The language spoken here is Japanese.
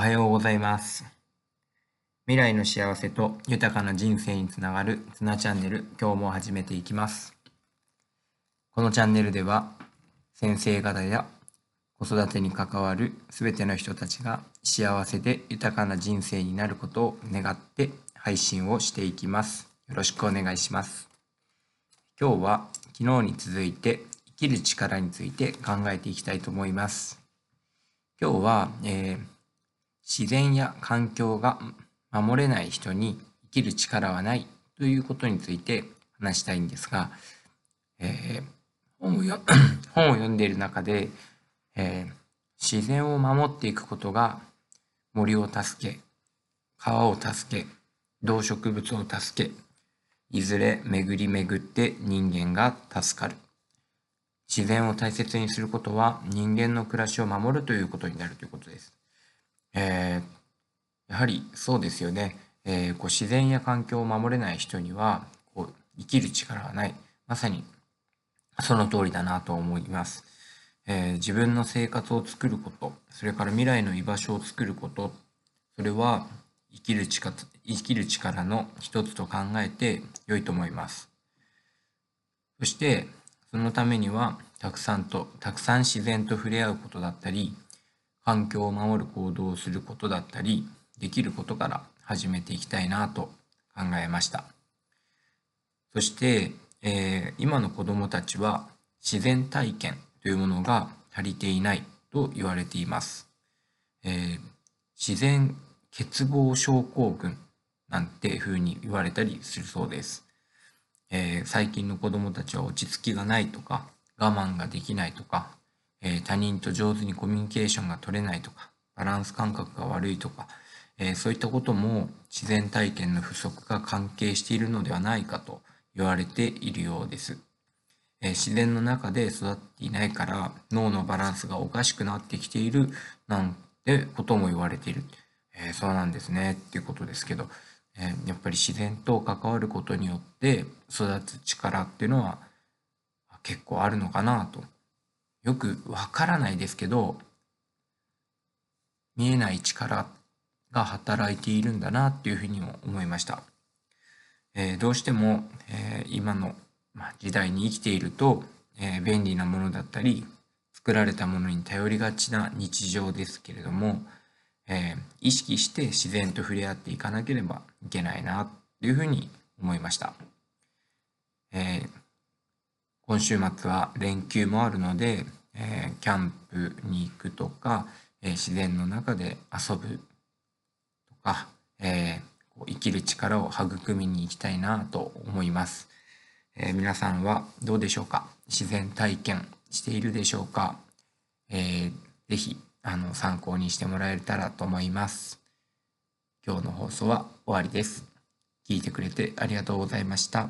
おはようございます。未来の幸せと豊かな人生につながるツナチャンネル、今日も始めていきます。このチャンネルでは、先生方や子育てに関わるすべての人たちが幸せで豊かな人生になることを願って配信をしていきます。よろしくお願いします。今日は昨日に続いて生きる力について考えていきたいと思います。今日は、えー自然や環境が守れない人に生きる力はないということについて話したいんですが、えー本を 本を読んでいる中で、えー自然を守っていくことが森を助け川を助け動植物を助けいずれ巡り巡って人間が助かる自然を大切にすることは人間の暮らしを守るということになるということです。えーやはりそうですよね、えーこう自然や環境を守れない人にはこう生きる力はない。まさにその通りだなと思います、えー自分の生活を作ることそれから未来の居場所を作ることそれは生きる力生きる力の一つと考えて良いと思います。そしてそのためにはたくさんとたくさん自然と触れ合うことだったり環境を守る行動をすることだったりできることから始めていきたいなと考えました。そして、えー今の子どもたちは自然体験というものが足りていないと言われています、えー自然欠乏症候群なんていうふうに言われたりするそうです。えー最近の子どもたちは落ち着きがないとか我慢ができないとか、えー他人と上手にコミュニケーションが取れないとかバランス感覚が悪いとか、えーそういったことも自然体験の不足が関係しているのではないかと言われているようです。えー自然の中で育っていないから脳のバランスがおかしくなってきているなんてことも言われている。えーそうなんですねっていうことですけど、えやっぱり自然と関わることによって育つ力っていうのは結構あるのかなと。よくわからないですけど、見えない力が働いているんだなっていうふうにも思いました。えーどうしても、えー今の、時代に生きていると、えー便利なものだったり作られたものに頼りがちな日常ですけれども、え意識して自然と触れ合っていかなければいけないなっていうふうに思いました。えー今週末は連休もあるので、えーキャンプに行くとか、えー自然の中で遊ぶとか、えーこう生きる力を育みに行きたいなと思います、え皆さんはどうでしょうか？自然体験しているでしょうか、えーぜひあの参考にしてもらえたらと思います。今日の放送は終わりです。聞いてくれてありがとうございました。